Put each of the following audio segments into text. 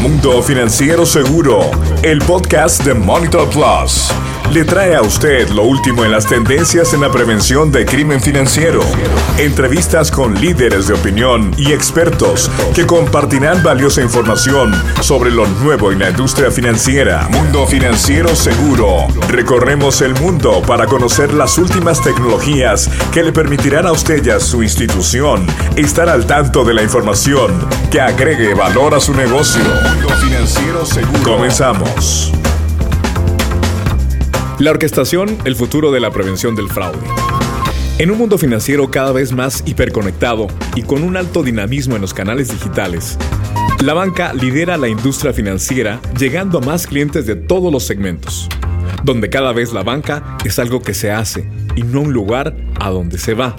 Mundo Financiero Seguro, el podcast de Monitor Plus, le trae a usted lo último en las tendencias en la prevención de crimen financiero. Entrevistas con líderes de opinión y expertos que compartirán valiosa información sobre lo nuevo en la industria financiera. Mundo Financiero Seguro. Recorremos el mundo para conocer las últimas tecnologías que le permitirán a usted y a su institución estar al tanto de la información que agregue valor a su negocio. Mundo Financiero Seguro. Comenzamos. La orquestación, el futuro de la prevención del fraude. En un mundo financiero cada vez más hiperconectado y con un alto dinamismo en los canales digitales, la banca lidera la industria financiera llegando a más clientes de todos los segmentos, donde cada vez la banca es algo que se hace y no un lugar a donde se va.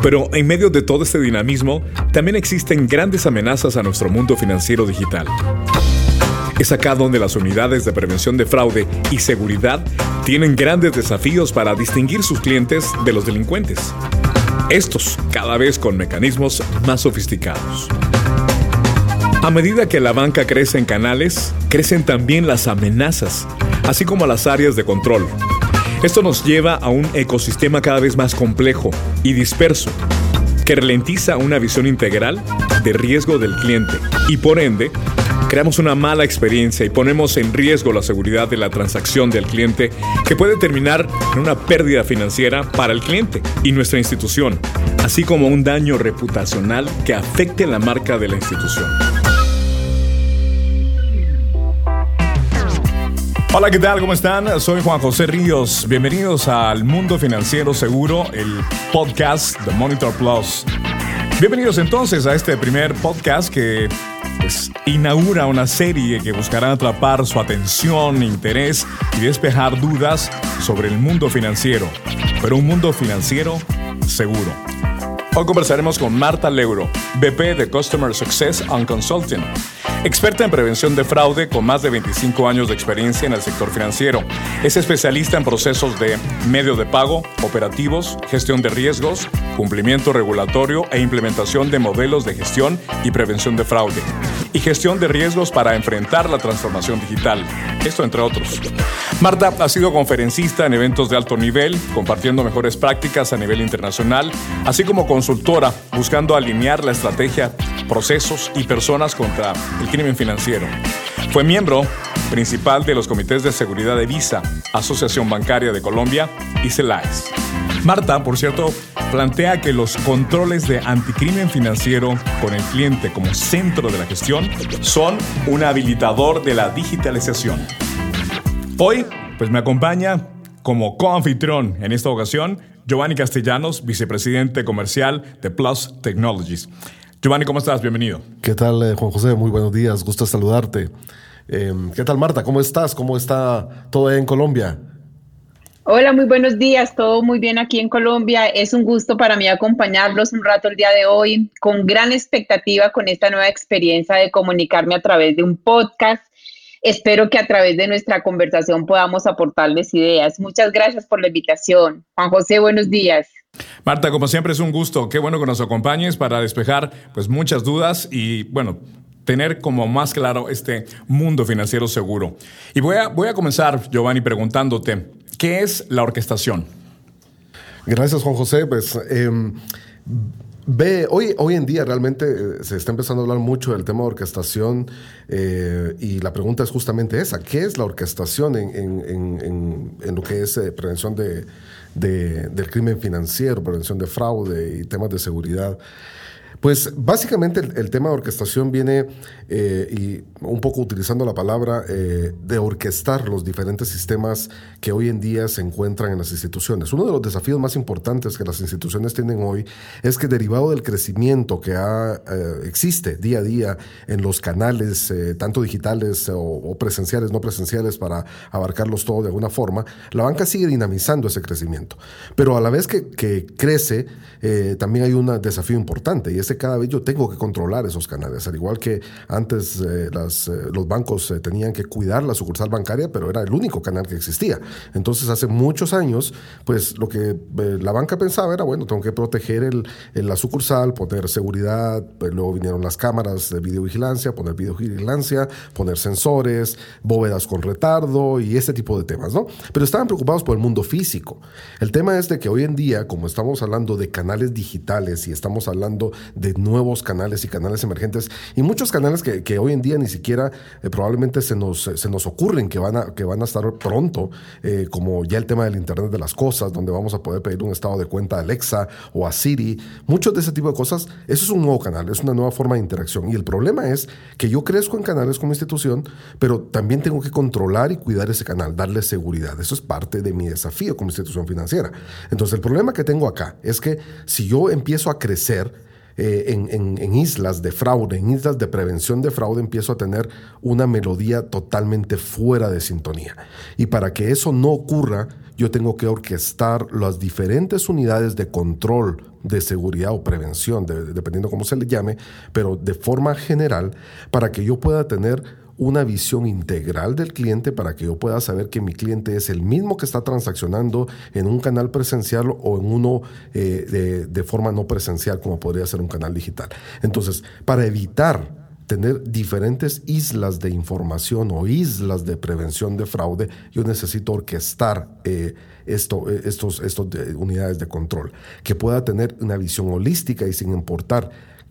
Pero en medio de todo este dinamismo, también existen grandes amenazas a nuestro mundo financiero digital. Es acá donde las unidades de prevención de fraude y seguridad tienen grandes desafíos para distinguir sus clientes de los delincuentes. Estos cada vez con mecanismos más sofisticados. A medida que la banca crece en canales, crecen también las amenazas, así como las áreas de control. Esto nos lleva a un ecosistema cada vez más complejo y disperso, que ralentiza una visión integral de riesgo del cliente y por ende creamos una mala experiencia y ponemos en riesgo la seguridad de la transacción del cliente que puede terminar en una pérdida financiera para el cliente y nuestra institución, así como un daño reputacional que afecte la marca de la institución. Hola, ¿qué tal? ¿Cómo están? Soy Juan José Ríos. Bienvenidos al Mundo Financiero Seguro, el podcast de Monitor Plus. Bienvenidos entonces a este primer podcast que inaugura una serie que buscará atrapar su atención, interés y despejar dudas sobre el mundo financiero, pero un mundo financiero seguro. Hoy conversaremos con Marta Leuro, VP de Customer Success and Consulting, experta en prevención de fraude con más de 25 años de experiencia en el sector financiero. Es especialista en procesos de medio de pago, operativos, gestión de riesgos, cumplimiento regulatorio e implementación de modelos de gestión y prevención de fraude, y gestión de riesgos para enfrentar la transformación digital. Esto entre otros. Marta ha sido conferencista en eventos de alto nivel, compartiendo mejores prácticas a nivel internacional, así como consultora, buscando alinear la estrategia, procesos y personas contra el crimen financiero. Fue miembro principal de los comités de seguridad de Visa, Asociación Bancaria de Colombia y CELAES. Marta, por cierto, plantea que los controles de anticrimen financiero con el cliente como centro de la gestión son un habilitador de la digitalización. Hoy, pues me acompaña como coanfitrión en esta ocasión Giovanni Castellanos, vicepresidente comercial de Plus Technologies. Giovanni, ¿cómo estás? Bienvenido. ¿Qué tal, eh, Juan José? Muy buenos días, gusto saludarte. Eh, ¿Qué tal, Marta? ¿Cómo estás? ¿Cómo está todo en Colombia? Hola, muy buenos días. Todo muy bien aquí en Colombia. Es un gusto para mí acompañarlos un rato el día de hoy, con gran expectativa con esta nueva experiencia de comunicarme a través de un podcast. Espero que a través de nuestra conversación podamos aportarles ideas. Muchas gracias por la invitación. Juan José, buenos días. Marta, como siempre es un gusto. Qué bueno que nos acompañes para despejar pues muchas dudas y bueno, tener como más claro este mundo financiero seguro. Y voy a, voy a comenzar, Giovanni, preguntándote, ¿Qué es la orquestación? Gracias, Juan José. Pues em, ve, hoy, hoy en día realmente eh, se está empezando a hablar mucho del tema de orquestación eh, y la pregunta es justamente esa. ¿Qué es la orquestación en, lo que es eh, prevención de, del crimen financiero, prevención de fraude y temas de seguridad? Pues básicamente el, tema de orquestación viene, eh, y un poco utilizando la palabra, eh, de orquestar los diferentes sistemas que hoy en día se encuentran en las instituciones. Uno de los desafíos más importantes que las instituciones tienen hoy es que derivado del crecimiento que ha, eh, existe día a día en los canales, tanto digitales o, presenciales, no presenciales, para abarcarlos todo de alguna forma, la banca sigue dinamizando ese crecimiento. Pero a la vez que, que crece, también hay un desafío importante y es es que cada vez yo tengo que controlar esos canales, al igual que antes eh, eh, los bancos tenían que cuidar la sucursal bancaria, pero era el único canal que existía. Entonces, hace muchos años, pues lo que la banca pensaba era, bueno, tengo que proteger el, la sucursal, poner seguridad, pues, luego vinieron las cámaras de videovigilancia, poner videovigilancia, poner sensores, bóvedas con retardo y ese tipo de temas, ¿no? Pero estaban preocupados por el mundo físico. El tema es de que hoy en día, como estamos hablando de canales digitales y estamos hablando de nuevos canales y canales emergentes, y muchos canales que, que hoy en día ni siquiera eh, probablemente se nos, se nos ocurren que van a, que van a estar pronto, eh, como ya el tema del Internet de las Cosas, donde vamos a poder pedir un estado de cuenta a Alexa o a Siri, muchos de ese tipo de cosas, eso es un nuevo canal, es una nueva forma de interacción. Y el problema es que yo crezco en canales como institución, pero también tengo que controlar y cuidar ese canal, darle seguridad. Eso es parte de mi desafío como institución financiera. Entonces, el problema que tengo acá es que si yo empiezo a crecer, eh, en, islas de fraude, en islas de prevención de fraude, empiezo a tener una melodía totalmente fuera de sintonía. Y para que eso no ocurra, yo tengo que orquestar las diferentes unidades de control de seguridad o prevención, dependiendo cómo se le llame, pero de forma general, para que yo pueda tener una visión integral del cliente para que yo pueda saber que mi cliente es el mismo que está transaccionando en un canal presencial o en uno eh, de, forma no presencial como podría ser un canal digital. Entonces, para evitar tener diferentes islas de información o islas de prevención de fraude, yo necesito orquestar eh, esto, eh, estos, estos unidades de control, que pueda tener una visión holística y sin importar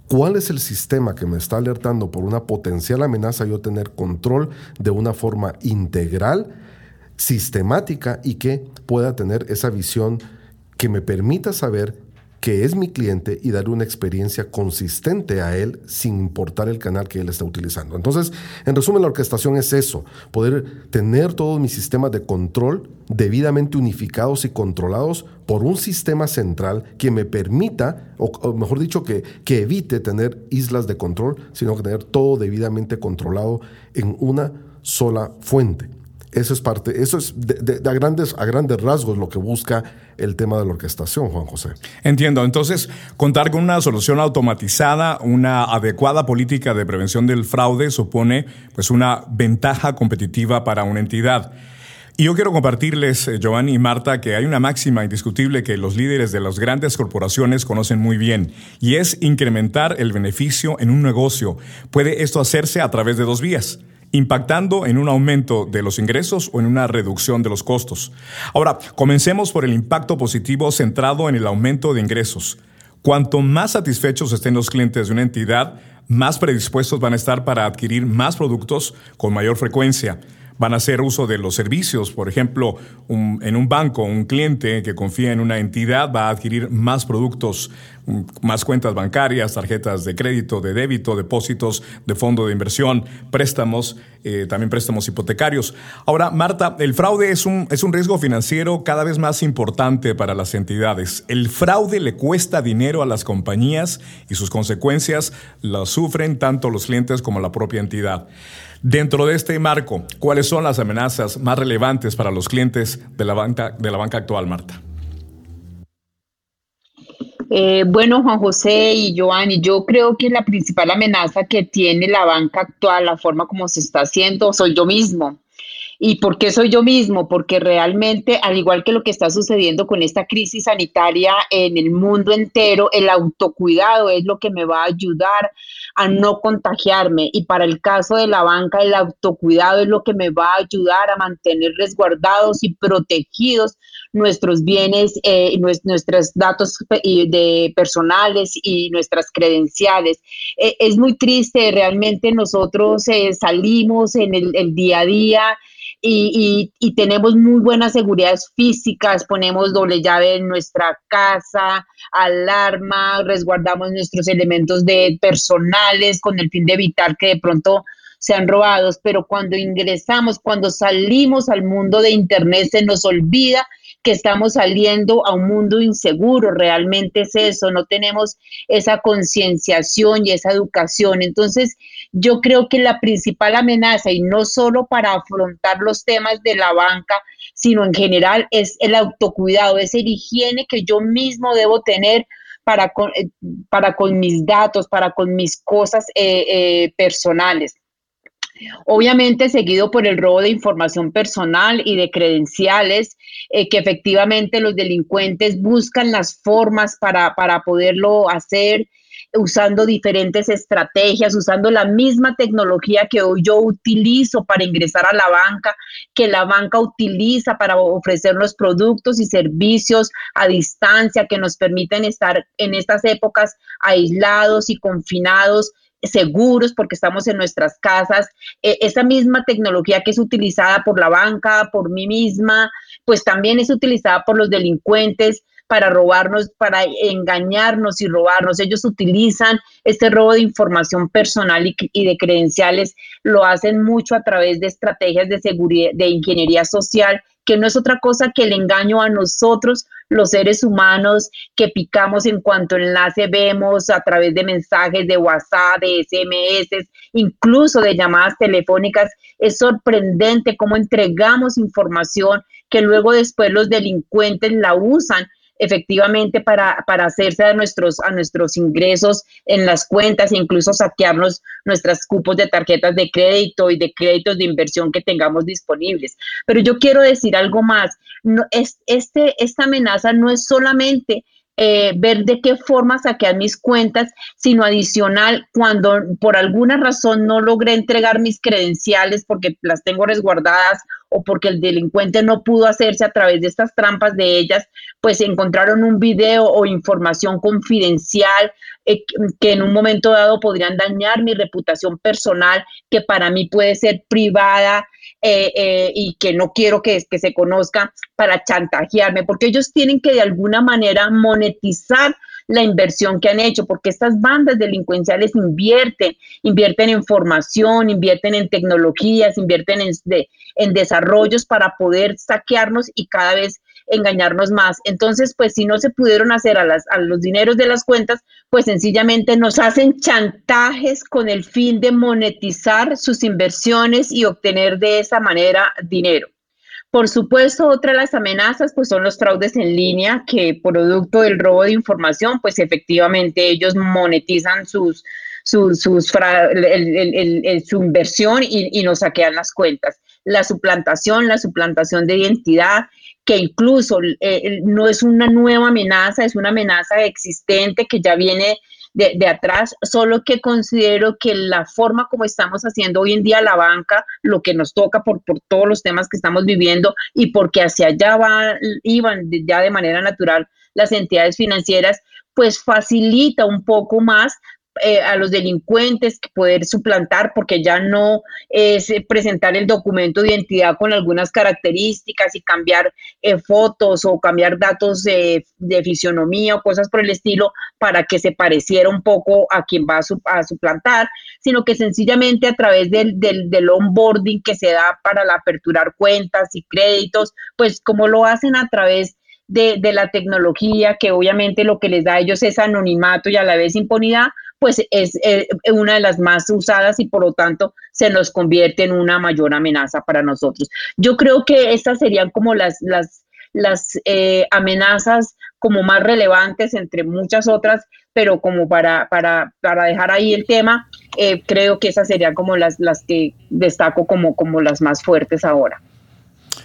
¿Cuál es el sistema que me está alertando por una potencial amenaza? Yo tener control de una forma integral, sistemática y que pueda tener esa visión que me permita saber que es mi cliente y darle una experiencia consistente a él sin importar el canal que él está utilizando. Entonces, en resumen, la orquestación es eso, poder tener todos mis sistemas de control debidamente unificados y controlados por un sistema central que me permita, o, mejor dicho, que, que evite tener islas de control, sino que tener todo debidamente controlado en una sola fuente. Eso es parte, eso es de, a, grandes, a grandes rasgos lo que busca el tema de la orquestación, Juan José. Entiendo. Entonces, contar con una solución automatizada, una adecuada política de prevención del fraude supone pues una ventaja competitiva para una entidad. Y yo quiero compartirles, eh, Giovanni y Marta, que hay una máxima indiscutible que los líderes de las grandes corporaciones conocen muy bien, y es incrementar el beneficio en un negocio. Puede esto hacerse a través de dos vías impactando en un aumento de los ingresos o en una reducción de los costos. Ahora, comencemos por el impacto positivo centrado en el aumento de ingresos. Cuanto más satisfechos estén los clientes de una entidad, más predispuestos van a estar para adquirir más productos con mayor frecuencia van a hacer uso de los servicios. Por ejemplo, en un banco, un cliente que confía en una entidad va a adquirir más productos, más cuentas bancarias, tarjetas de crédito, de débito, depósitos de fondo de inversión, préstamos, eh, también préstamos hipotecarios. Ahora, Marta, el fraude es un, es un riesgo financiero cada vez más importante para las entidades. El fraude le cuesta dinero a las compañías y sus consecuencias las sufren tanto los clientes como la propia entidad. Dentro de este marco, ¿cuáles son las amenazas más relevantes para los clientes de la banca, de la banca actual, Marta? Eh, bueno, Juan José y Giovanni, yo creo que la principal amenaza que tiene la banca actual, la forma como se está haciendo, soy yo mismo. ¿Y por qué soy yo mismo? Porque realmente, al igual que lo que está sucediendo con esta crisis sanitaria en el mundo entero, el autocuidado es lo que me va a ayudar a no contagiarme. Y para el caso de la banca, el autocuidado es lo que me va a ayudar a mantener resguardados y protegidos nuestros bienes, eh, nuestros datos de personales y nuestras credenciales. Eh, es muy triste, realmente nosotros eh, salimos en el, día a día y, y, tenemos muy buenas seguridades físicas, ponemos doble llave en nuestra casa, alarma, resguardamos nuestros elementos de personales con el fin de evitar que de pronto sean robados, pero cuando ingresamos, cuando salimos al mundo de Internet, se nos olvida que estamos saliendo a un mundo inseguro, realmente es eso, no tenemos esa concienciación y esa educación. Entonces, yo creo que la principal amenaza, y no solo para afrontar los temas de la banca, sino en general, es el autocuidado, es el higiene que yo mismo debo tener para con, eh, mis datos, para con mis cosas eh, personales. Obviamente seguido por el robo de información personal y de credenciales, que efectivamente los delincuentes buscan las formas para, para poderlo hacer usando diferentes estrategias, usando la misma tecnología que hoy yo utilizo para ingresar a la banca, que la banca utiliza para ofrecernos productos y servicios a distancia que nos permiten estar en estas épocas aislados y confinados seguros porque estamos en nuestras casas. E, esa misma tecnología que es utilizada por la banca, por mí misma, pues también es utilizada por los delincuentes para robarnos, para engañarnos y robarnos. Ellos utilizan este robo de información personal y, de credenciales, lo hacen mucho a través de estrategias de seguridad, de ingeniería social, que no es otra cosa que el engaño a nosotros, los seres humanos, que picamos en cuanto enlace vemos a través de mensajes de WhatsApp, de SMS, incluso de llamadas telefónicas. Es sorprendente cómo entregamos información que luego después los delincuentes la usan efectivamente para, para hacerse a nuestros, a nuestros ingresos en las cuentas e incluso saquearnos nuestras cupos de tarjetas de crédito y de créditos de inversión que tengamos disponibles. Pero yo quiero decir algo más. No, es, este, esta amenaza no es solamente eh, ver de qué forma saquear mis cuentas, sino adicional, cuando por alguna razón no logré entregar mis credenciales porque las tengo resguardadas o porque el delincuente no pudo hacerse a través de estas trampas de ellas, pues encontraron un video o información confidencial eh, que en un momento dado podrían dañar mi reputación personal, que para mí puede ser privada eh, eh, y que no quiero que, se conozca para chantajearme, porque ellos tienen que de alguna manera monetizar la inversión que han hecho, porque estas bandas delincuenciales invierten, invierten en formación, invierten en tecnologías, invierten en, en desarrollos para poder saquearnos y cada vez engañarnos más. Entonces, pues si no se pudieron hacer a, las, a los dineros de las cuentas, pues sencillamente nos hacen chantajes con el fin de monetizar sus inversiones y obtener de esa manera dinero. Por supuesto, otra de las amenazas pues son los fraudes en línea que producto del robo de información, pues efectivamente ellos monetizan sus, sus, sus su inversión y, y nos saquean las cuentas. La suplantación, la suplantación de identidad, que incluso eh, no es una nueva amenaza, es una amenaza existente que ya viene de, atrás, solo que considero que la forma como estamos haciendo hoy en día la banca, lo que nos toca por, por todos los temas que estamos viviendo y porque hacia allá van, iban ya de manera natural las entidades financieras, pues facilita un poco más eh, a los delincuentes poder suplantar porque ya no es eh, presentar el documento de identidad con algunas características y cambiar eh, fotos o cambiar datos de, fisionomía o cosas por el estilo para que se pareciera un poco a quien va a, suplantar, sino que sencillamente a través del, del, onboarding que se da para la aperturar cuentas y créditos, pues como lo hacen a través de, de, la tecnología, que obviamente lo que les da a ellos es anonimato y a la vez impunidad, pues es eh, una de las más usadas y por lo tanto se nos convierte en una mayor amenaza para nosotros. Yo creo que estas serían como las, las, las eh, amenazas como más relevantes entre muchas otras, pero como para, para, para dejar ahí el tema, eh, creo que esas serían como las, las que destaco como, como las más fuertes ahora.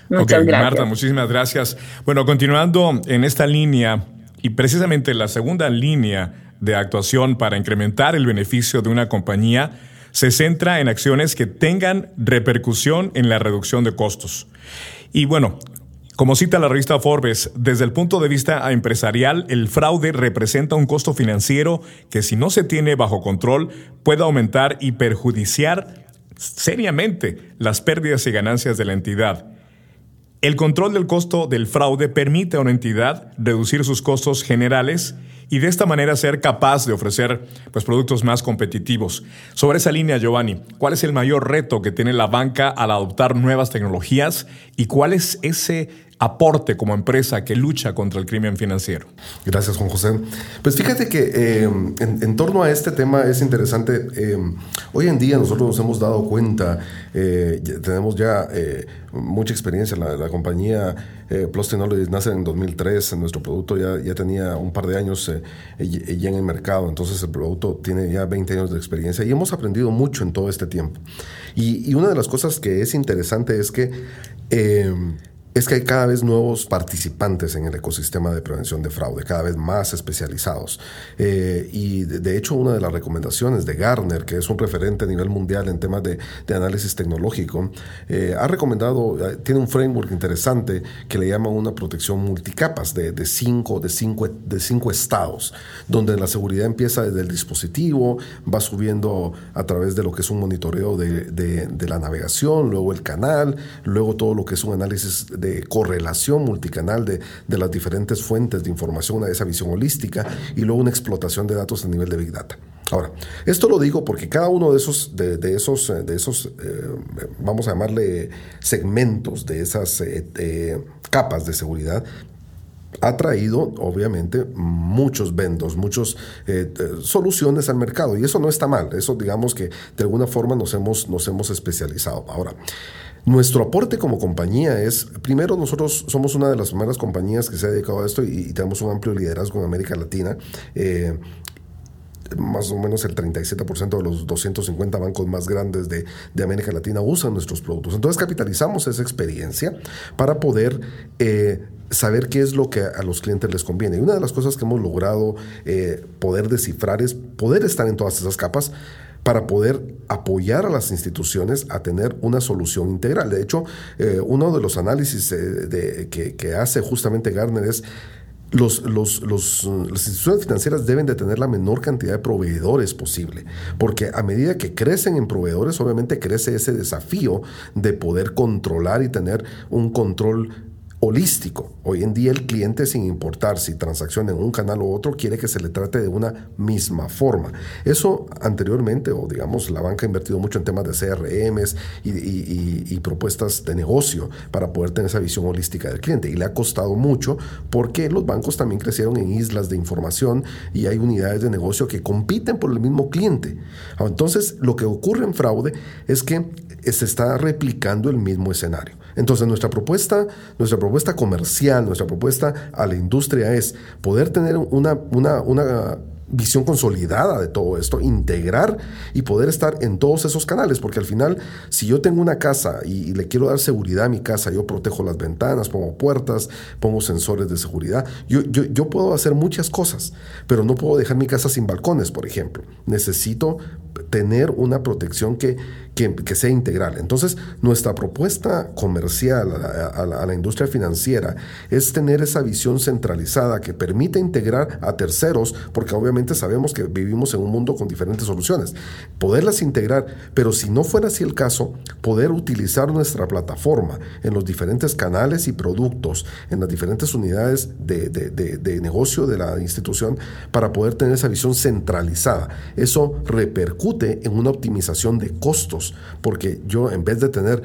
Muchas gracias. Marta, muchísimas gracias. Bueno, continuando en esta línea y precisamente la segunda línea de actuación para incrementar el beneficio de una compañía se centra en acciones que tengan repercusión en la reducción de costos. Y bueno, como cita la revista Forbes, desde el punto de vista empresarial, el fraude representa un costo financiero que si no se tiene bajo control puede aumentar y perjudiciar seriamente las pérdidas y ganancias de la entidad. El control del costo del fraude permite a una entidad reducir sus costos generales y de esta manera ser capaz de ofrecer pues, productos más competitivos. Sobre esa línea, Giovanni, ¿cuál es el mayor reto que tiene la banca al adoptar nuevas tecnologías y cuál es ese aporte como empresa que lucha contra el crimen financiero. Gracias, Juan José. Pues fíjate que eh, en, torno a este tema es interesante. Eh, hoy en día nosotros nos hemos dado cuenta, eh, tenemos ya mucha experiencia. La, compañía Plus Technologies nace en 2003, nuestro producto ya, ya tenía un par de años eh, ya en el mercado, entonces el producto tiene ya 20 años de experiencia y hemos aprendido mucho en todo este tiempo. Y, y una de las cosas que es interesante es que es que hay cada vez nuevos participantes en el ecosistema de prevención de fraude, cada vez más especializados. Eh, y de, hecho, una de las recomendaciones de Gartner, que es un referente a nivel mundial en temas de, análisis tecnológico, eh, ha recomendado, eh, tiene un framework interesante que le llama una protección multicapas de, de, cinco, de, cinco, de cinco estados, donde la seguridad empieza desde el dispositivo, va subiendo a través de lo que es un monitoreo de, de la navegación, luego el canal, luego todo lo que es un análisis de correlación multicanal de, de las diferentes fuentes de información, una esa visión holística y luego una explotación de datos a nivel de Big Data. Ahora, esto lo digo porque cada uno de esos, de, esos, de esos eh, vamos a llamarle segmentos, de esas eh, capas de seguridad, ha traído, obviamente, muchos vendos, muchas eh, soluciones al mercado. Y eso no está mal. Eso, digamos que de alguna forma nos hemos, nos hemos especializado. Ahora, nuestro aporte como compañía es, primero, nosotros somos una de las primeras compañías que se ha dedicado a esto y, tenemos un amplio liderazgo en América Latina. Eh, más o menos el 37% de los 250 bancos más grandes de, América Latina usan nuestros productos. Entonces capitalizamos esa experiencia para poder eh, saber qué es lo que a los clientes les conviene. Y una de las cosas que hemos logrado eh, poder descifrar es poder estar en todas esas capas para poder apoyar a las instituciones a tener una solución integral. De hecho, eh, uno de los análisis eh, que, hace justamente Gartner es los, los, los, las instituciones financieras deben de tener la menor cantidad de proveedores posible, porque a medida que crecen en proveedores, obviamente crece ese desafío de poder controlar y tener un control holístico. Hoy en día el cliente, sin importar si transacciona en un canal u otro, quiere que se le trate de una misma forma. Eso anteriormente, o digamos, la banca ha invertido mucho en temas de CRMs y, propuestas de negocio para poder tener esa visión holística del cliente. Y le ha costado mucho porque los bancos también crecieron en islas de información y hay unidades de negocio que compiten por el mismo cliente. Entonces, lo que ocurre en fraude es que se está replicando el mismo escenario. Entonces nuestra propuesta, nuestra propuesta comercial, nuestra propuesta a la industria es poder tener una, una, una visión consolidada de todo esto, integrar y poder estar en todos esos canales, porque al final, si yo tengo una casa y, le quiero dar seguridad a mi casa, yo protejo las ventanas, pongo puertas, pongo sensores de seguridad, yo, yo, yo puedo hacer muchas cosas, pero no puedo dejar mi casa sin balcones, por ejemplo. Necesito tener una protección que, que, sea integral. Entonces, nuestra propuesta comercial a la, industria financiera es tener esa visión centralizada que permite integrar a terceros, porque obviamente sabemos que vivimos en un mundo con diferentes soluciones. Poderlas integrar, pero si no fuera así el caso, poder utilizar nuestra plataforma en los diferentes canales y productos, en las diferentes unidades de, de negocio de la institución, para poder tener esa visión centralizada. Eso repercute en una optimización de costos, porque yo en vez de tener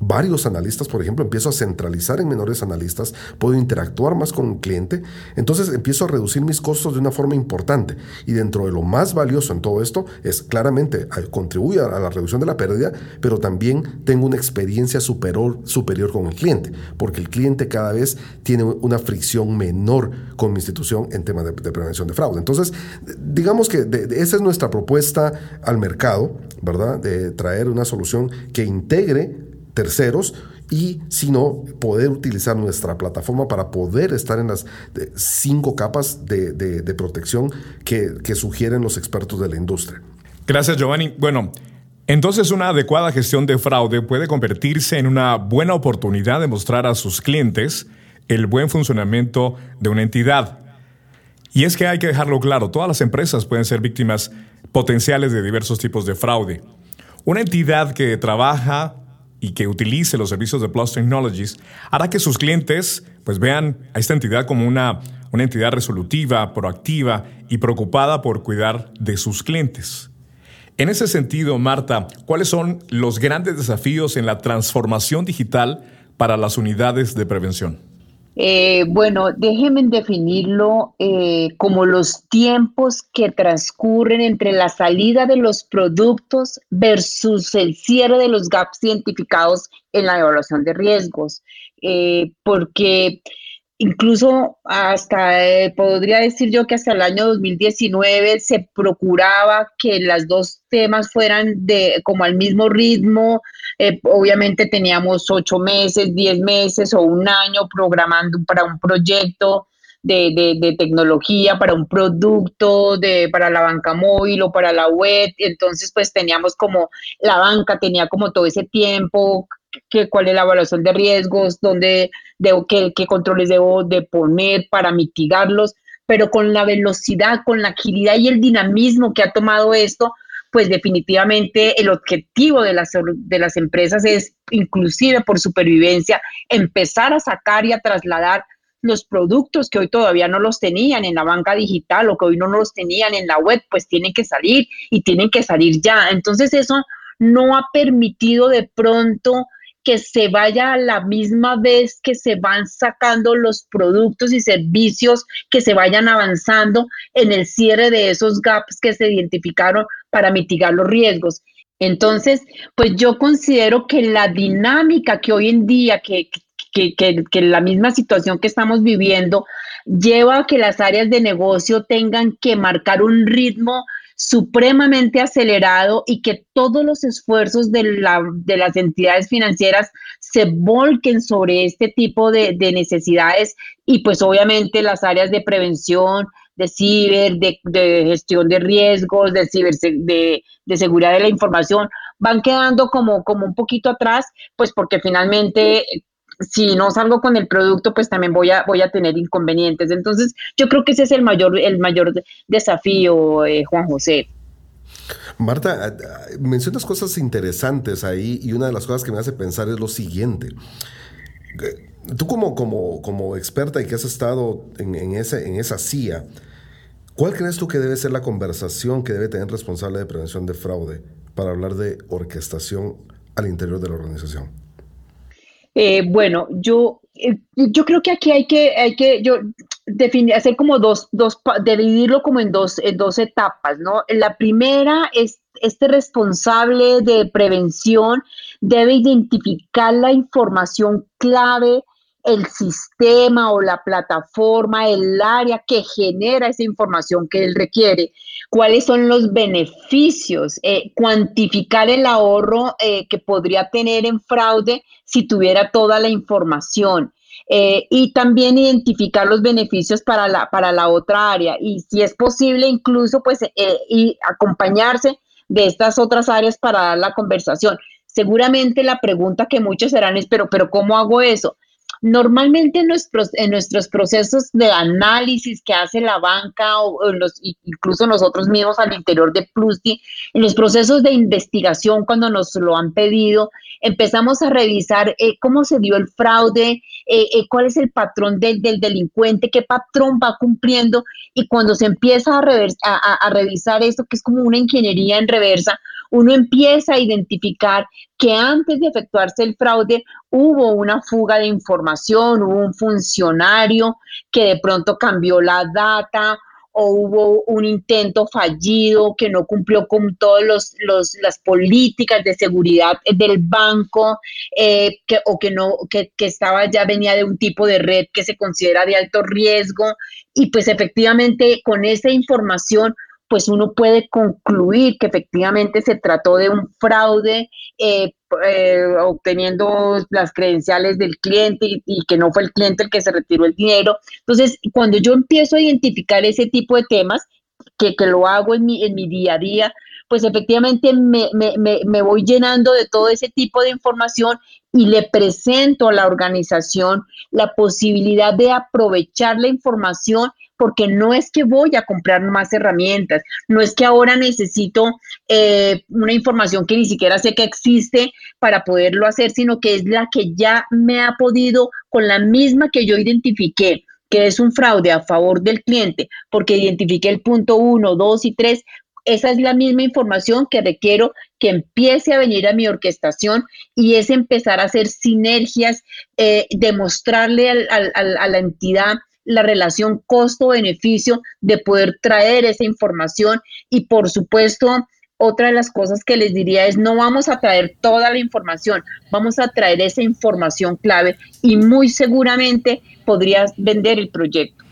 varios analistas, por ejemplo, empiezo a centralizar en menores analistas, puedo interactuar más con el cliente, entonces empiezo a reducir mis costos de una forma importante. Y dentro de lo más valioso en todo esto es claramente contribuir a la reducción de la pérdida, pero también tengo una experiencia superior, superior con el cliente, porque el cliente cada vez tiene una fricción menor con mi institución en temas de, prevención de fraude. Entonces, digamos que esa es nuestra propuesta al mercado, ¿verdad? De traer una solución que integre terceros y si no, poder utilizar nuestra plataforma para poder estar en las cinco capas de, protección que, que, sugieren los expertos de la industria. Gracias, Giovanni. Bueno, entonces una adecuada gestión de fraude puede convertirse en una buena oportunidad de mostrar a sus clientes el buen funcionamiento de una entidad. Y es que hay que dejarlo claro, todas las empresas pueden ser víctimas potenciales de diversos tipos de fraude. Una entidad que trabaja y que utilice los servicios de Plus Technologies hará que sus clientes pues vean a esta entidad como una, una entidad resolutiva, proactiva y preocupada por cuidar de sus clientes. En ese sentido, Marta, ¿cuáles son los grandes desafíos en la transformación digital para las unidades de prevención? Eh, bueno, déjenme definirlo eh, como los tiempos que transcurren entre la salida de los productos versus el cierre de los gaps identificados en la evaluación de riesgos. Eh, porque incluso hasta, eh, podría decir yo que hasta el año 2019 se procuraba que las dos temas fueran de como al mismo ritmo. Eh, obviamente teníamos ocho meses, diez meses o un año programando para un proyecto. De, de, tecnología para un producto, de, para la banca móvil o para la web. Entonces, pues teníamos como, la banca tenía como todo ese tiempo, que, cuál es la evaluación de riesgos, dónde debo, qué, qué controles debo de poner para mitigarlos, pero con la velocidad, con la agilidad y el dinamismo que ha tomado esto, pues definitivamente el objetivo de las, de las empresas es, inclusive por supervivencia, empezar a sacar y a trasladar los productos que hoy todavía no los tenían en la banca digital o que hoy no los tenían en la web, pues tienen que salir y tienen que salir ya. Entonces eso no ha permitido de pronto que se vaya a la misma vez que se van sacando los productos y servicios que se vayan avanzando en el cierre de esos gaps que se identificaron para mitigar los riesgos. Entonces, pues yo considero que la dinámica que hoy en día, que, que, que, la misma situación que estamos viviendo, lleva a que las áreas de negocio tengan que marcar un ritmo supremamente acelerado y que todos los esfuerzos de, la, de las entidades financieras se volquen sobre este tipo de, necesidades y pues obviamente las áreas de prevención, de ciber, de, gestión de riesgos, de, ciber, de, de, seguridad de la información, van quedando como, como un poquito atrás, pues porque finalmente si no salgo con el producto, pues también voy a, voy a tener inconvenientes. Entonces, yo creo que ese es el mayor, el mayor desafío, eh, Juan José. Marta, mencionas cosas interesantes ahí y una de las cosas que me hace pensar es lo siguiente. Tú como, como, como experta y que has estado en, en, ese, en esa CIA, ¿cuál crees tú que debe ser la conversación que debe tener responsable de prevención de fraude para hablar de orquestación al interior de la organización? Eh, bueno, yo, eh, yo creo que aquí hay que, hay que yo, definir, hacer como dos, dos, dividirlo como en dos, en dos etapas, ¿no? La primera es este responsable de prevención debe identificar la información clave, el sistema o la plataforma, el área que genera esa información que él requiere cuáles son los beneficios, eh, cuantificar el ahorro eh, que podría tener en fraude si tuviera toda la información. Eh, y también identificar los beneficios para la, para la otra área y si es posible incluso pues y acompañarse de estas otras áreas para dar la conversación. Seguramente la pregunta que muchos serán es, pero, pero ¿cómo hago eso? Normalmente en nuestros, en nuestros procesos de análisis que hace la banca o, los, incluso nosotros mismos al interior de Plusty, en los procesos de investigación cuando nos lo han pedido, empezamos a revisar eh, cómo se dio el fraude, eh, eh, cuál es el patrón del, del, delincuente, qué patrón va cumpliendo y cuando se empieza a, a, a revisar esto, que es como una ingeniería en reversa, uno empieza a identificar que antes de efectuarse el fraude hubo una fuga de información, hubo un funcionario que de pronto cambió la data o hubo un intento fallido que no cumplió con todas los, las políticas de seguridad del banco eh, que, o que no que, que estaba ya venía de un tipo de red que se considera de alto riesgo. Y pues efectivamente con esa información pues uno puede concluir que efectivamente se trató de un fraude eh, eh, obteniendo las credenciales del cliente y, que no fue el cliente el que se retiró el dinero. Entonces, cuando yo empiezo a identificar ese tipo de temas, que, lo hago en mi, en mi día a día, pues efectivamente me, me, voy llenando de todo ese tipo de información y le presento a la organización la posibilidad de aprovechar la información porque no es que voy a comprar más herramientas, no es que ahora necesito eh, una información que ni siquiera sé que existe para poderlo hacer, sino que es la que ya me ha podido con la misma que yo identifiqué que es un fraude a favor del cliente, porque identifiqué el punto 1, 2 y 3, esa es la misma información que requiero que empiece a venir a mi orquestación y es empezar a hacer sinergias, eh, demostrarle a la entidad la relación costo-beneficio de poder traer esa información y por supuesto otra de las cosas que les diría es no vamos a traer toda la información, vamos a traer esa información clave y muy seguramente podrías vender el proyecto.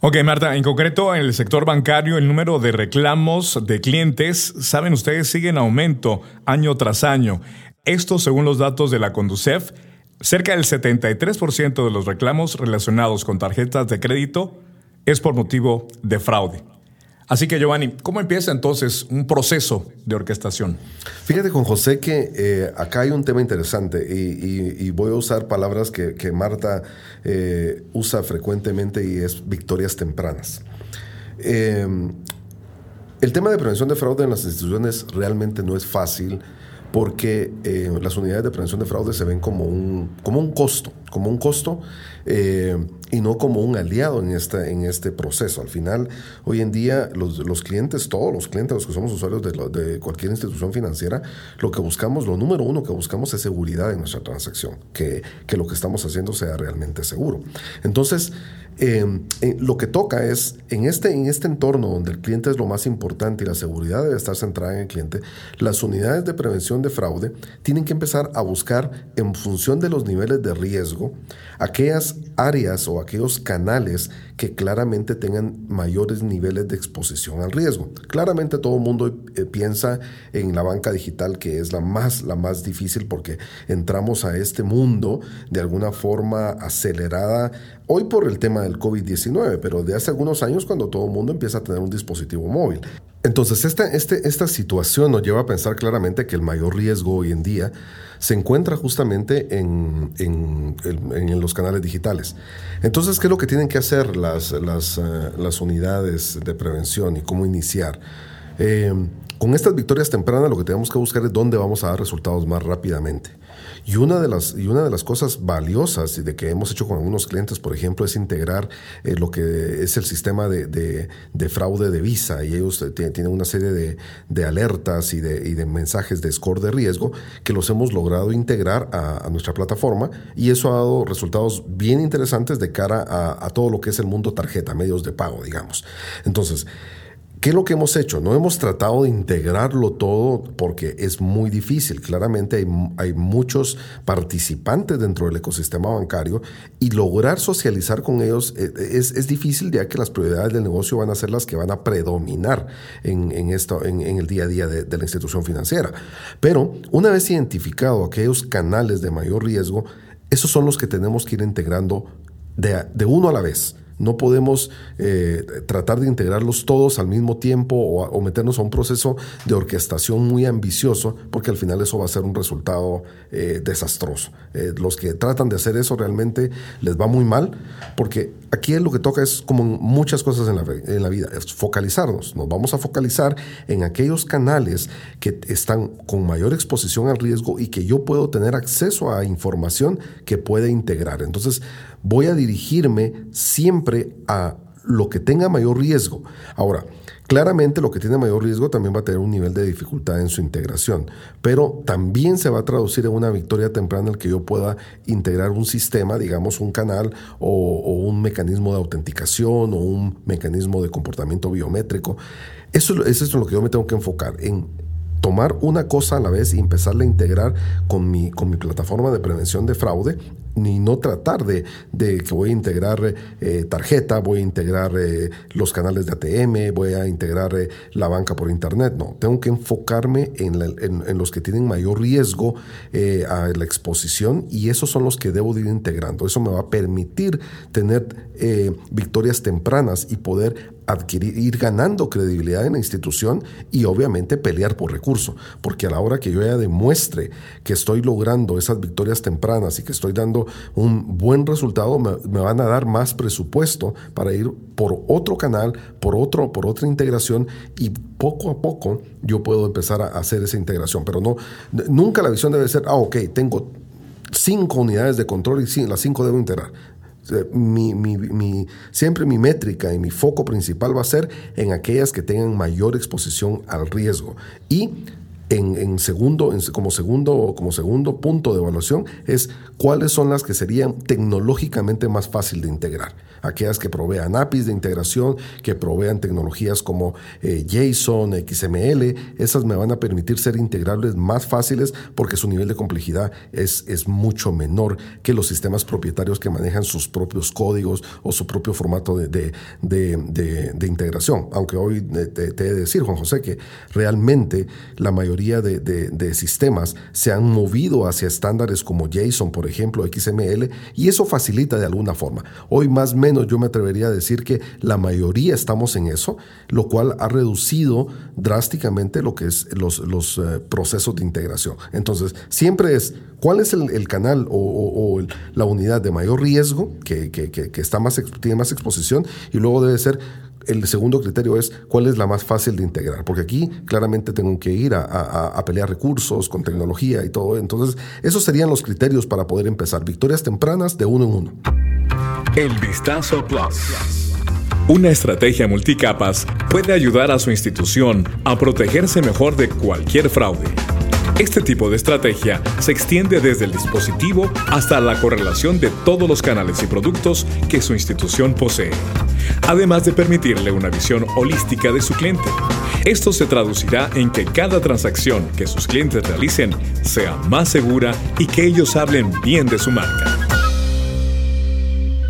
Ok, Marta, en concreto en el sector bancario el número de reclamos de clientes, saben ustedes, sigue en aumento año tras año. Esto según los datos de la Conducef, cerca del 73% de los reclamos relacionados con tarjetas de crédito es por motivo de fraude. Así que Giovanni, ¿cómo empieza entonces un proceso de orquestación? Fíjate con José que eh, acá hay un tema interesante y, voy a usar palabras que, Marta eh, usa frecuentemente y es victorias tempranas. Eh, el tema de prevención de fraude en las instituciones realmente no es fácil porque eh, las unidades de prevención de fraude se ven como un, como un costo, como un costo eh, y no como un aliado en, esta, en este proceso. Al final, hoy en día, los, los clientes, todos los clientes, los que somos usuarios de, de, cualquier institución financiera, lo que buscamos, lo número uno que buscamos es seguridad en nuestra transacción, que, que lo que estamos haciendo sea realmente seguro. Entonces, Em, lo que toca es, en este, en este entorno donde el cliente es lo más importante y la seguridad debe estar centrada en el cliente, las unidades de prevención de fraude tienen que empezar a buscar en función de los niveles de riesgo aquellas áreas o aquellos canales que claramente tengan mayores niveles de exposición al riesgo. Claramente todo el mundo eh, piensa en la banca digital que es la más, la más difícil porque entramos a este mundo de alguna forma acelerada Hoy por el tema del COVID-19, pero de hace algunos años cuando todo el mundo empieza a tener un dispositivo móvil. Entonces, esta, este, esta situación nos lleva a pensar claramente que el mayor riesgo hoy en día se encuentra justamente en, en, los canales digitales. Entonces, ¿qué es lo que tienen que hacer las, las, eh, las unidades de prevención y cómo iniciar? Eh, con estas victorias tempranas lo que tenemos que buscar es dónde vamos a dar resultados más rápidamente. Y una de las, y una de las cosas valiosas de que hemos hecho con algunos clientes, por ejemplo, es integrar eh, lo que es el sistema de, de, fraude de visa. Y ellos eh, tienen una serie de, de alertas y de, y de mensajes de score de riesgo que los hemos logrado integrar a, nuestra plataforma. Y eso ha dado resultados bien interesantes de cara a todo lo que es el mundo tarjeta, medios de pago, digamos. Entonces, ¿Qué es lo que hemos hecho? No hemos tratado de integrarlo todo porque es muy difícil. Claramente hay, muchos participantes dentro del ecosistema bancario y lograr socializar con ellos eh, es, difícil ya que las prioridades del negocio van a ser las que van a predominar en, el día a día de, la institución financiera. Pero una vez identificado aquellos canales de mayor riesgo, esos son los que tenemos que ir integrando de uno a la vez. No podemos eh, tratar de integrarlos todos al mismo tiempo o, meternos a un proceso de orquestación muy ambicioso, porque al final eso va a ser un resultado eh, desastroso. Eh, los que tratan de hacer eso realmente les va muy mal, porque aquí lo que toca es como muchas cosas en la, en la vida, es focalizarnos. Nos vamos a focalizar en aquellos canales que están con mayor exposición al riesgo y que yo puedo tener acceso a información que puede integrar. Entonces, voy a dirigirme siempre a lo que tenga mayor riesgo. Ahora, claramente lo que tiene mayor riesgo también va a tener un nivel de dificultad en su integración, pero también se va a traducir en una victoria temprana el que yo pueda integrar un sistema, digamos un canal o, un mecanismo de autenticación o un mecanismo de comportamiento biométrico. Eso, es en lo que yo me tengo que enfocar, en tomar una cosa a la vez y empezarla a integrar con mi, con mi plataforma de prevención de fraude ni no tratar de, que voy a integrar eh, tarjeta, voy a integrar eh, los canales de ATM, voy a integrar eh, la banca por internet. No, tengo que enfocarme en, los que tienen mayor riesgo a la exposición y esos son los que debo de ir integrando. Eso me va a permitir tener victorias tempranas y poder adquirir, ir ganando credibilidad en la institución y obviamente pelear por recurso, porque a la hora que yo ya demuestre que estoy logrando esas victorias tempranas y que estoy dando un buen resultado, me, van a dar más presupuesto para ir por otro canal, por, otro, por otra integración y poco a poco yo puedo empezar a hacer esa integración, pero no, nunca la visión debe ser, ah, ok, tengo cinco unidades de control y las cinco debo integrar. Mi, mi, siempre mi métrica y mi foco principal va a ser en aquellas que tengan mayor exposición al riesgo. Y en, segundo, como, segundo, como segundo punto de evaluación es cuáles son las que serían tecnológicamente más fácil de integrar. Aquellas que provean APIs de integración, que provean tecnologías como eh, JSON, XML, esas me van a permitir ser integrables más fáciles porque su nivel de complejidad es, es mucho menor que los sistemas propietarios que manejan sus propios códigos o su propio formato de, de, integración. Aunque hoy te, te he de decir, Juan José, que realmente la mayoría de, sistemas se han movido hacia estándares como JSON, por ejemplo, XML, y eso facilita de alguna forma. Hoy más o yo me atrevería a decir que la mayoría estamos en eso, lo cual ha reducido drásticamente lo que es los, los eh, procesos de integración. Entonces, siempre es cuál es el, canal o, la unidad de mayor riesgo que, que, está más, tiene más exposición y luego debe ser el segundo criterio es cuál es la más fácil de integrar, porque aquí claramente tengo que ir a, pelear recursos con tecnología y todo. Entonces, esos serían los criterios para poder empezar. Victorias tempranas de uno en uno. El Vistazo Plus. Una estrategia multicapas puede ayudar a su institución a protegerse mejor de cualquier fraude. Este tipo de estrategia se extiende desde el dispositivo hasta la correlación de todos los canales y productos que su institución posee, además de permitirle una visión holística de su cliente. Esto se traducirá en que cada transacción que sus clientes realicen sea más segura y que ellos hablen bien de su marca.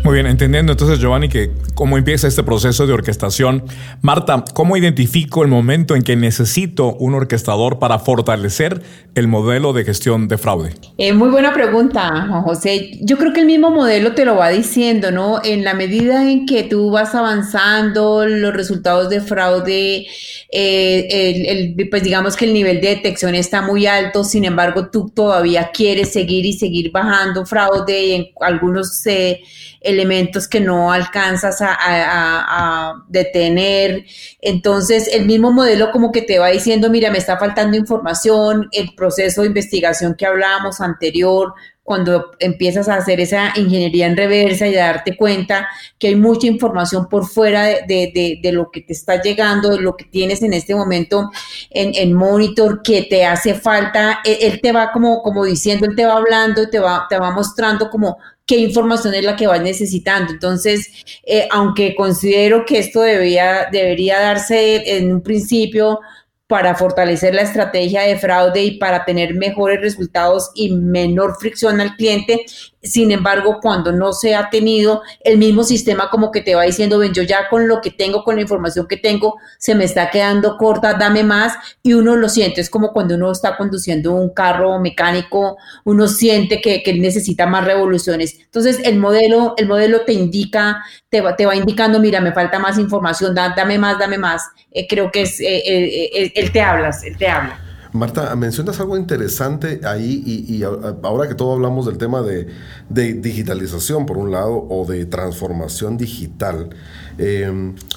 Muy bien, entendiendo entonces, Giovanni, que cómo empieza este proceso de orquestación. Marta, ¿cómo identifico el momento en que necesito un orquestador para fortalecer el modelo de gestión de fraude? Eh, muy buena pregunta, Juan José. Yo creo que el mismo modelo te lo va diciendo, ¿no? En la medida en que tú vas avanzando, los resultados de fraude, eh, el, pues digamos que el nivel de detección está muy alto, sin embargo, tú todavía quieres seguir y seguir bajando fraude y en algunos... Eh, elementos que no alcanzas a, detener. Entonces, el mismo modelo como que te va diciendo, mira, me está faltando información, el proceso de investigación que hablábamos anterior, cuando empiezas a hacer esa ingeniería en reversa y a darte cuenta que hay mucha información por fuera de, lo que te está llegando, de lo que tienes en este momento en, en, monitor, que te hace falta, él, él, te va como, como diciendo, él te va hablando, te va, te va mostrando como qué información es la que vas necesitando. Entonces, eh, aunque considero que esto debería, debería darse en un principio para fortalecer la estrategia de fraude y para tener mejores resultados y menor fricción al cliente. Sin embargo, cuando no se ha tenido el mismo sistema como que te va diciendo, ven, yo ya con lo que tengo, con la información que tengo, se me está quedando corta, dame más y uno lo siente. Es como cuando uno está conduciendo un carro mecánico, uno siente que, necesita más revoluciones. Entonces, el modelo, el modelo te indica, te va, te va indicando, mira, me falta más información, dame más, dame más. Eh, creo que es, eh, eh, él te hablas, él te habla. Marta, mencionas algo interesante ahí y, ahora que todo hablamos del tema de, digitalización por un lado o de transformación digital,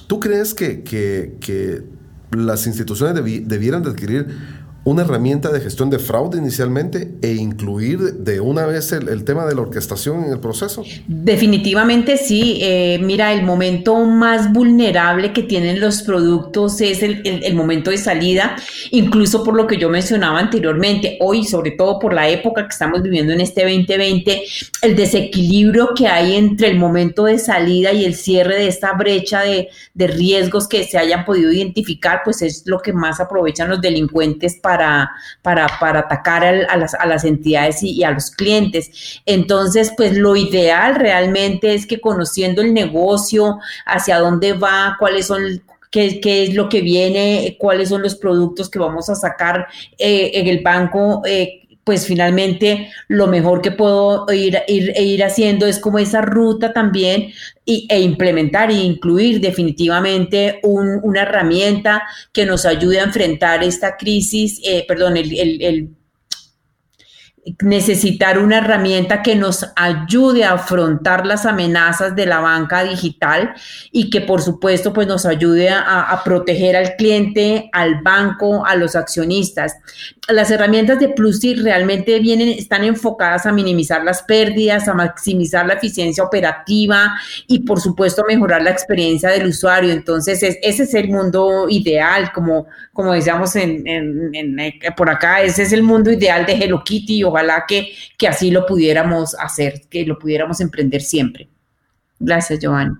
¿tú crees que, las instituciones debieran de adquirir una herramienta de gestión de fraude inicialmente e incluir de una vez el, tema de la orquestación en el proceso? Definitivamente sí. Eh, mira, el momento más vulnerable que tienen los productos es el, el, momento de salida, incluso por lo que yo mencionaba anteriormente, hoy, sobre todo por la época que estamos viviendo en este 2020, el desequilibrio que hay entre el momento de salida y el cierre de esta brecha de, de riesgos que se hayan podido identificar, pues es lo que más aprovechan los delincuentes para para, para, atacar a, las, a las entidades y, a los clientes. Entonces, pues lo ideal realmente es que conociendo el negocio, hacia dónde va, cuáles son Qué, qué, es lo que viene, cuáles son los productos que vamos a sacar eh, en el banco, eh, pues finalmente lo mejor que puedo ir, ir, ir haciendo es como esa ruta también y, e implementar e incluir definitivamente una herramienta que nos ayude a enfrentar esta crisis, eh, perdón, el, necesitar una herramienta que nos ayude a afrontar las amenazas de la banca digital y que por supuesto pues nos ayude a, proteger al cliente, al banco, a los accionistas. Las herramientas de Plusy realmente vienen, están enfocadas a minimizar las pérdidas, a maximizar la eficiencia operativa y por supuesto mejorar la experiencia del usuario. Entonces ese es el mundo ideal, como, como decíamos en, por acá, ese es el mundo ideal de Hello Kitty. Ojalá que, que así lo pudiéramos hacer, que lo pudiéramos emprender siempre. Gracias, Giovanni.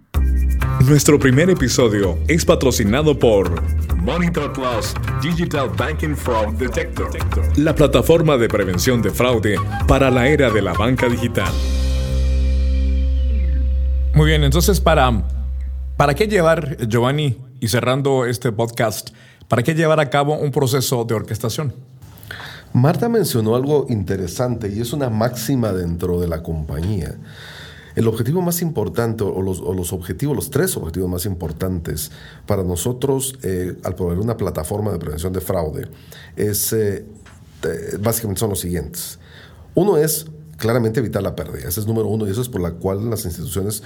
Nuestro primer episodio es patrocinado por Monitor Plus Digital Banking Fraud Detector, la plataforma de prevención de fraude para la era de la banca digital. Muy bien, entonces para, ¿para qué llevar, Giovanni, y cerrando este podcast, ¿Para qué llevar a cabo un proceso de orquestación? Marta mencionó algo interesante y es una máxima dentro de la compañía. El objetivo más importante, o los, objetivos, los tres objetivos más importantes para nosotros eh, al proveer una plataforma de prevención de fraude, es, eh, básicamente son los siguientes. Uno es claramente evitar la pérdida. Ese es número uno y eso es por la cual las instituciones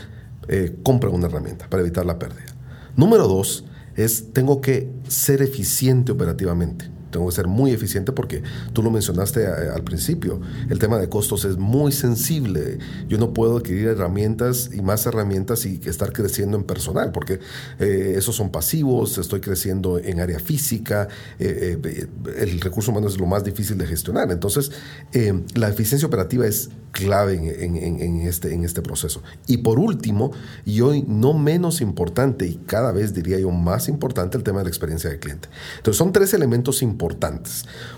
eh, compran una herramienta para evitar la pérdida. Número dos es tengo que ser eficiente operativamente. Tengo que ser muy eficiente porque tú lo mencionaste eh, al principio. El tema de costos es muy sensible. Yo no puedo adquirir herramientas y más herramientas y estar creciendo en personal porque eh, esos son pasivos. Estoy creciendo en área física. Eh, el recurso humano es lo más difícil de gestionar. Entonces, la eficiencia operativa es clave en, este, en este proceso. Y por último, y hoy no menos importante, y cada vez diría yo más importante, el tema de la experiencia del cliente. Entonces son tres elementos importantes.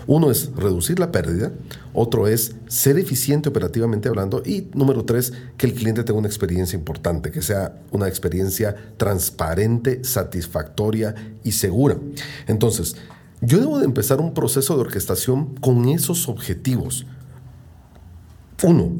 Uno es reducir la pérdida, otro es ser eficiente operativamente hablando, y número tres, que el cliente tenga una experiencia importante, que sea una experiencia transparente, satisfactoria y segura. Entonces, yo debo de empezar un proceso de orquestación con esos objetivos. Uno,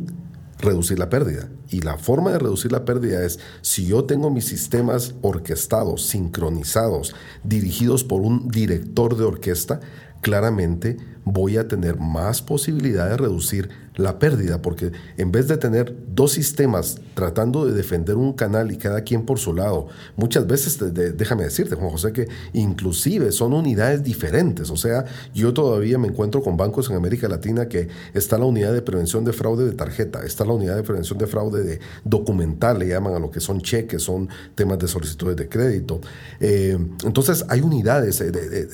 reducir la pérdida. Y la forma de reducir la pérdida es si yo tengo mis sistemas orquestados, sincronizados, dirigidos por un director de orquesta, claramente voy a tener más posibilidad de reducir la pérdida, porque en vez de tener dos sistemas tratando de defender un canal y cada quien por su lado, muchas veces, déjame decirte, Juan José, que inclusive son unidades diferentes. O sea, yo todavía me encuentro con bancos en América Latina que está la unidad de prevención de fraude de tarjeta, está la unidad de prevención de fraude de documental, le llaman a lo que son cheques, son temas de solicitudes de crédito. Eh, entonces, hay unidades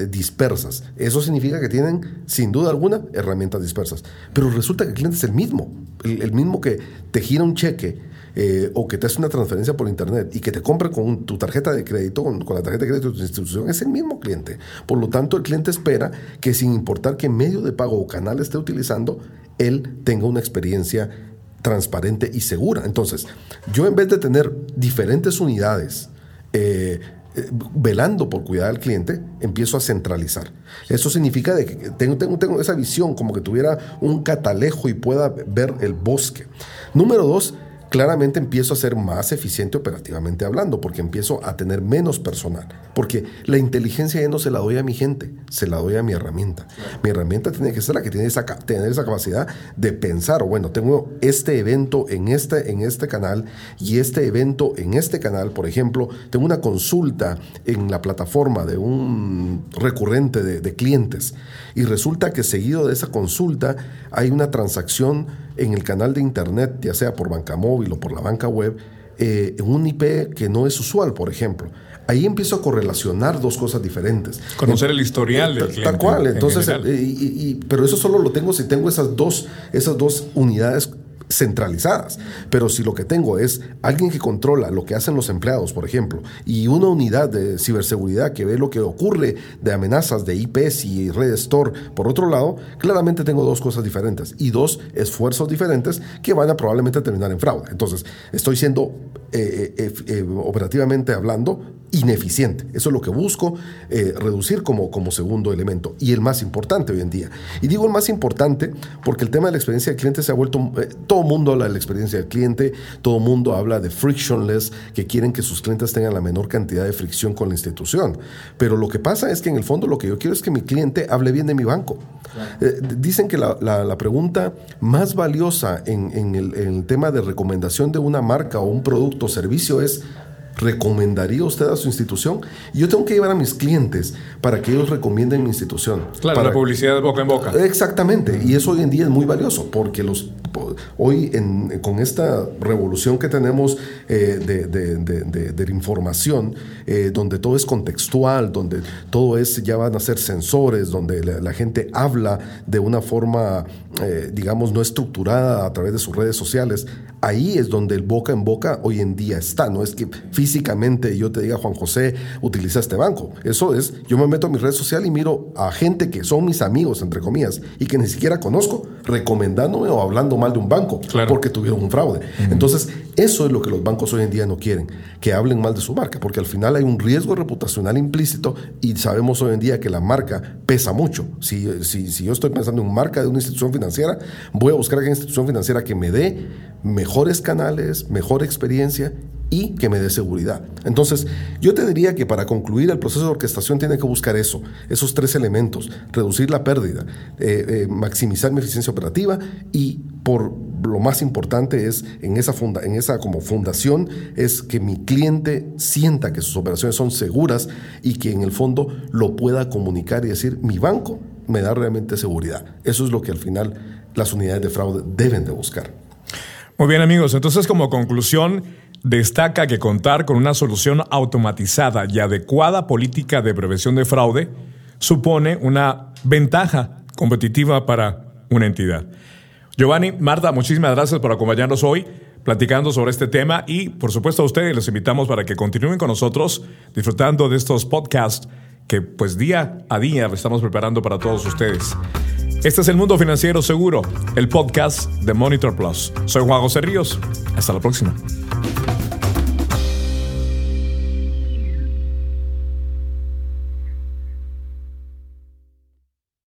dispersas. Eso significa que tienen, sin duda alguna, herramientas dispersas. Pero resulta que el cliente es el mismo, el, mismo que te gira un cheque eh, o que te hace una transferencia por internet y que te compra con tu tarjeta de crédito, con, la tarjeta de crédito de tu institución, es el mismo cliente. Por lo tanto, el cliente espera que sin importar qué medio de pago o canal esté utilizando, él tenga una experiencia transparente y segura. Entonces, yo en vez de tener diferentes unidades, eh, velando por cuidar al cliente, empiezo a centralizar. Eso significa de que tengo, tengo esa visión como que tuviera un catalejo y pueda ver el bosque. Número dos, claramente empiezo a ser más eficiente operativamente hablando, porque empiezo a tener menos personal, porque la inteligencia ya no se la doy a mi gente, se la doy a mi herramienta. Mi herramienta tiene que ser la que tiene esa, tener esa capacidad de pensar, bueno, tengo este evento en este, en este canal y este evento en este canal, por ejemplo, tengo una consulta en la plataforma de un recurrente de clientes y resulta que seguido de esa consulta hay una transacción en el canal de internet, ya sea por banca móvil o por la banca web, eh, un IP que no es usual, por ejemplo. Ahí empiezo a correlacionar dos cosas diferentes. Conocer el historial del cliente. Tal cual. Entonces, eh, pero eso solo lo tengo si tengo esas dos, esas dos unidades centralizadas. Pero si lo que tengo es alguien que controla lo que hacen los empleados, por ejemplo, y una unidad de ciberseguridad que ve lo que ocurre de amenazas de IPs y redes Tor, por otro lado, claramente tengo dos cosas diferentes y dos esfuerzos diferentes que van a probablemente terminar en fraude. Entonces, estoy siendo eh, eh, eh, operativamente hablando, ineficiente. Eso es lo que busco reducir como, como segundo elemento y el más importante hoy en día. Y digo el más importante porque el tema de la experiencia del cliente se ha vuelto, todo el mundo habla de la experiencia del cliente, todo el mundo habla de frictionless, que quieren que sus clientes tengan la menor cantidad de fricción con la institución. Pero lo que pasa es que en el fondo lo que yo quiero es que mi cliente hable bien de mi banco. dicen que la, la, pregunta más valiosa en, en, el, en el tema de recomendación de una marca o un producto servicio es ¿recomendaría usted a su institución? Y yo tengo que llevar a mis clientes para que ellos recomienden mi institución. Claro, para... la publicidad de boca en boca. Exactamente, y eso hoy en día es muy valioso, porque los, hoy con esta revolución que tenemos eh, de, la información, eh, donde todo es contextual, donde todo es, ya van a ser sensores, donde la, gente habla de una forma, eh, digamos, no estructurada a través de sus redes sociales, ahí es donde el boca en boca hoy en día está, no es que físicamente yo te diga, Juan José, utiliza este banco. Eso es, yo me meto a mi red social y miro a gente que son mis amigos, entre comillas, y que ni siquiera conozco, recomendándome o hablando mal de un banco porque tuvieron un fraude. Entonces, eso es lo que los bancos hoy en día no quieren, que hablen mal de su marca, porque al final hay un riesgo reputacional implícito y sabemos hoy en día que la marca pesa mucho. Si, si, si yo estoy pensando en marca de una institución financiera, voy a buscar a aquella institución financiera que me dé mejores canales, mejor experiencia y que me dé seguridad. Entonces, yo te diría que para concluir el proceso de orquestación tiene que buscar eso, esos tres elementos, reducir la pérdida, eh, eh, maximizar mi eficiencia operativa y por lo más importante es en esa, funda, en esa como fundación es que mi cliente sienta que sus operaciones son seguras y que en el fondo lo pueda comunicar y decir, mi banco me da realmente seguridad. Eso es lo que al final las unidades de fraude deben de buscar. Muy bien amigos, entonces como conclusión, destaca que contar con una solución automatizada y adecuada política de prevención de fraude supone una ventaja competitiva para una entidad. Giovanni, Marta, muchísimas gracias por acompañarnos hoy platicando sobre este tema y por supuesto a ustedes les invitamos para que continúen con nosotros disfrutando de estos podcasts que pues día a día estamos preparando para todos ustedes. Este es el Mundo Financiero Seguro, el podcast de Monitor Plus. Soy Juan José Ríos. Hasta la próxima.